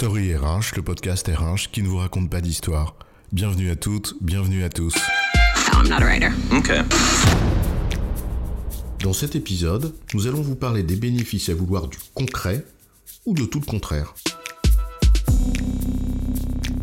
Story RH, le podcast RH qui ne vous raconte pas d'histoire. Bienvenue à toutes, bienvenue à tous. I'm not a writer. Okay. Dans cet épisode, nous allons vous parler des bénéfices à vouloir du concret ou de tout le contraire.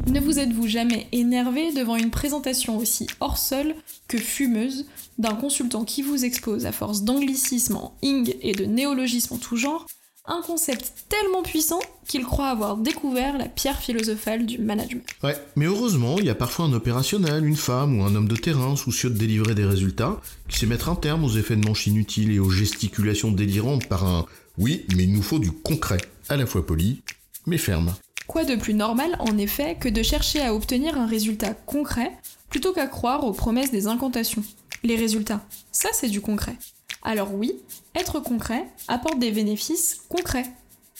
Ne vous êtes-vous jamais énervé devant une présentation aussi hors sol que fumeuse d'un consultant qui vous expose à force d'anglicisme en ing et de néologisme en tout genre un concept tellement puissant qu'il croit avoir découvert la pierre philosophale du management. Ouais, mais heureusement, il y a parfois un opérationnel, une femme ou un homme de terrain soucieux de délivrer des résultats, qui sait mettre un terme aux effets de manche inutiles et aux gesticulations délirantes par un oui, mais il nous faut du concret, à la fois poli, mais ferme. Quoi de plus normal, en effet, que de chercher à obtenir un résultat concret plutôt qu'à croire aux promesses des incantations? Les résultats, ça c'est du concret. Alors oui, être concret apporte des bénéfices concrets,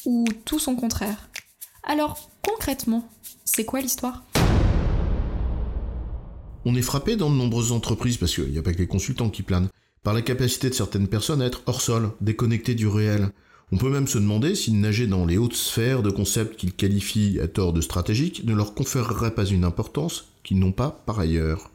ou tout son contraire. Alors concrètement, c'est quoi l'histoire? On est frappé dans de nombreuses entreprises, parce qu'il n'y a pas que les consultants qui planent, par la capacité de certaines personnes à être hors sol, déconnectées du réel. On peut même se demander si nager dans les hautes sphères de concepts qu'ils qualifient à tort de stratégiques ne leur conférerait pas une importance qu'ils n'ont pas par ailleurs.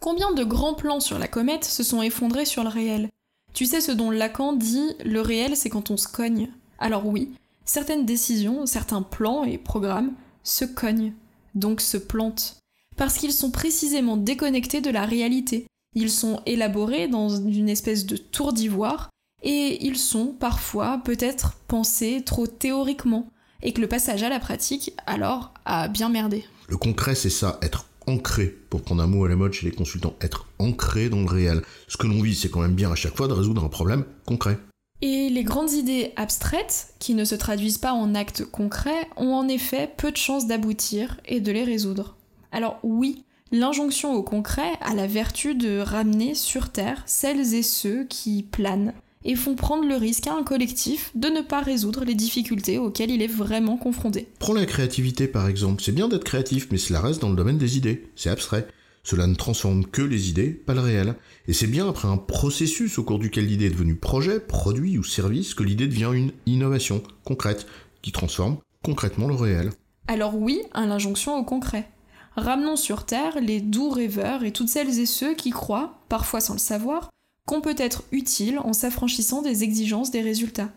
Combien de grands plans sur la comète se sont effondrés sur le réel? Tu sais ce dont Lacan dit le réel c'est quand on se cogne. Alors oui, certaines décisions, certains plans et programmes se cognent, donc se plantent, parce qu'ils sont précisément déconnectés de la réalité. Ils sont élaborés dans une espèce de tour d'ivoire, et ils sont parfois peut-être pensés trop théoriquement, et que le passage à la pratique, alors, a bien merdé. Le concret, c'est ça, être ancré, pour prendre un mot à la mode chez les consultants, être ancré dans le réel. Ce que l'on vit, c'est quand même bien à chaque fois de résoudre un problème concret. Et les grandes idées abstraites, qui ne se traduisent pas en actes concrets, ont en effet peu de chances d'aboutir et de les résoudre. Alors oui, l'injonction au concret a la vertu de ramener sur Terre celles et ceux qui planent, et font prendre le risque à un collectif de ne pas résoudre les difficultés auxquelles il est vraiment confronté. Prends la créativité par exemple, c'est bien d'être créatif, mais cela reste dans le domaine des idées, c'est abstrait. Cela ne transforme que les idées, pas le réel. Et c'est bien après un processus au cours duquel l'idée est devenue projet, produit ou service que l'idée devient une innovation concrète, qui transforme concrètement le réel. Alors oui, à l'injonction au concret. Ramenons sur Terre les doux rêveurs et toutes celles et ceux qui croient, parfois sans le savoir, qu'on peut être utile en s'affranchissant des exigences des résultats.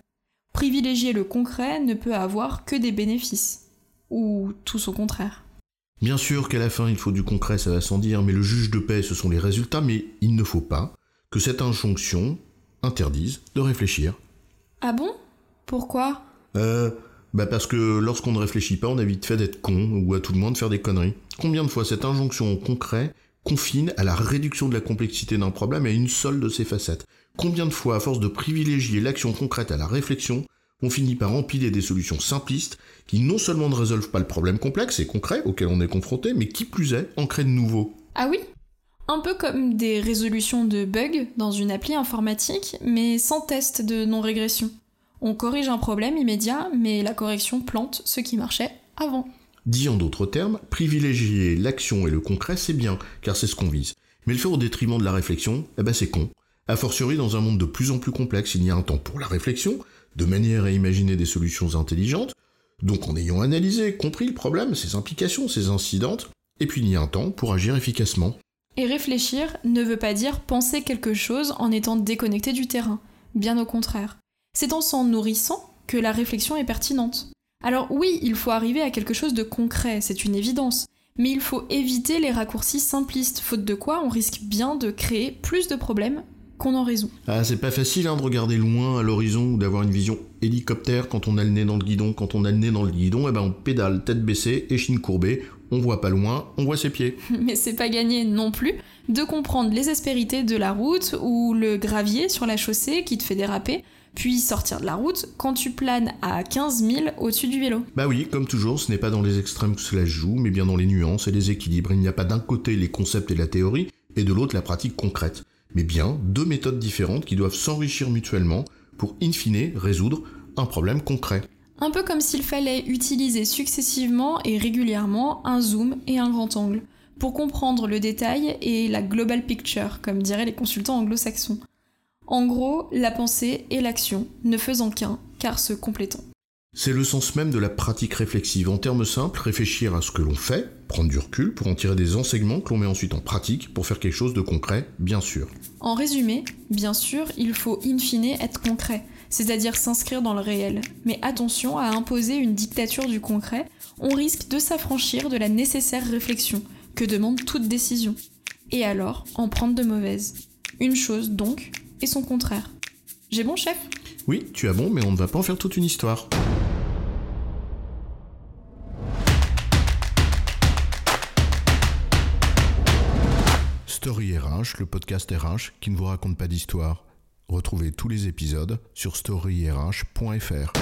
Privilégier le concret ne peut avoir que des bénéfices, ou tout au contraire. Bien sûr qu'à la fin il faut du concret, ça va sans dire, mais le juge de paix ce sont les résultats, mais il ne faut pas que cette injonction interdise de réfléchir. Ah bon? Pourquoi? Euh, bah parce que lorsqu'on ne réfléchit pas, on a vite fait d'être con, ou à tout le moins de faire des conneries. Combien de fois cette injonction au concret confine à la réduction de la complexité d'un problème à une seule de ses facettes. Combien de fois, à force de privilégier l'action concrète à la réflexion, on finit par empiler des solutions simplistes qui non seulement ne résolvent pas le problème complexe et concret auquel on est confronté, mais qui plus est, en créent de nouveaux. Ah oui? Un peu comme des résolutions de bugs dans une appli informatique, mais sans test de non-régression. On corrige un problème immédiat, mais la correction plante ce qui marchait avant. Dit en d'autres termes, privilégier l'action et le concret, c'est bien, car c'est ce qu'on vise. Mais le faire au détriment de la réflexion, eh ben c'est con. A fortiori, dans un monde de plus en plus complexe, il y a un temps pour la réflexion, de manière à imaginer des solutions intelligentes, donc en ayant analysé, compris le problème, ses implications, ses incidentes, et puis il y a un temps pour agir efficacement. Et réfléchir ne veut pas dire penser quelque chose en étant déconnecté du terrain, bien au contraire. C'est en s'en nourrissant que la réflexion est pertinente. Alors oui, il faut arriver à quelque chose de concret, c'est une évidence, mais il faut éviter les raccourcis simplistes, faute de quoi on risque bien de créer plus de problèmes qu'on en résout. Ah, c'est pas facile hein, de regarder loin à l'horizon ou d'avoir une vision hélicoptère quand on a le nez dans le guidon. Quand on a le nez dans le guidon, eh ben on pédale tête baissée, échine courbée, on voit pas loin, on voit ses pieds. Mais c'est pas gagné non plus de comprendre les aspérités de la route ou le gravier sur la chaussée qui te fait déraper puis sortir de la route quand tu planes à 15 000 au-dessus du vélo. Bah oui, comme toujours, ce n'est pas dans les extrêmes que cela se joue, mais bien dans les nuances et les équilibres. Il n'y a pas d'un côté les concepts et la théorie, et de l'autre la pratique concrète, mais bien deux méthodes différentes qui doivent s'enrichir mutuellement pour, in fine, résoudre un problème concret. Un peu comme s'il fallait utiliser successivement et régulièrement un zoom et un grand angle pour comprendre le détail et la global picture, comme diraient les consultants anglo-saxons. En gros, la pensée et l'action, ne faisant qu'un, car se complétant. C'est le sens même de la pratique réflexive. En termes simples, réfléchir à ce que l'on fait, prendre du recul pour en tirer des enseignements que l'on met ensuite en pratique pour faire quelque chose de concret, bien sûr. En résumé, bien sûr, il faut in fine être concret, c'est-à-dire s'inscrire dans le réel. Mais attention à imposer une dictature du concret, on risque de s'affranchir de la nécessaire réflexion que demande toute décision. Et alors, en prendre de mauvaises. Une chose donc, et son contraire. J'ai bon, chef? Oui, tu as bon, mais on ne va pas en faire toute une histoire. Story RH, le podcast RH qui ne vous raconte pas d'histoire. Retrouvez tous les épisodes sur storyrh.fr.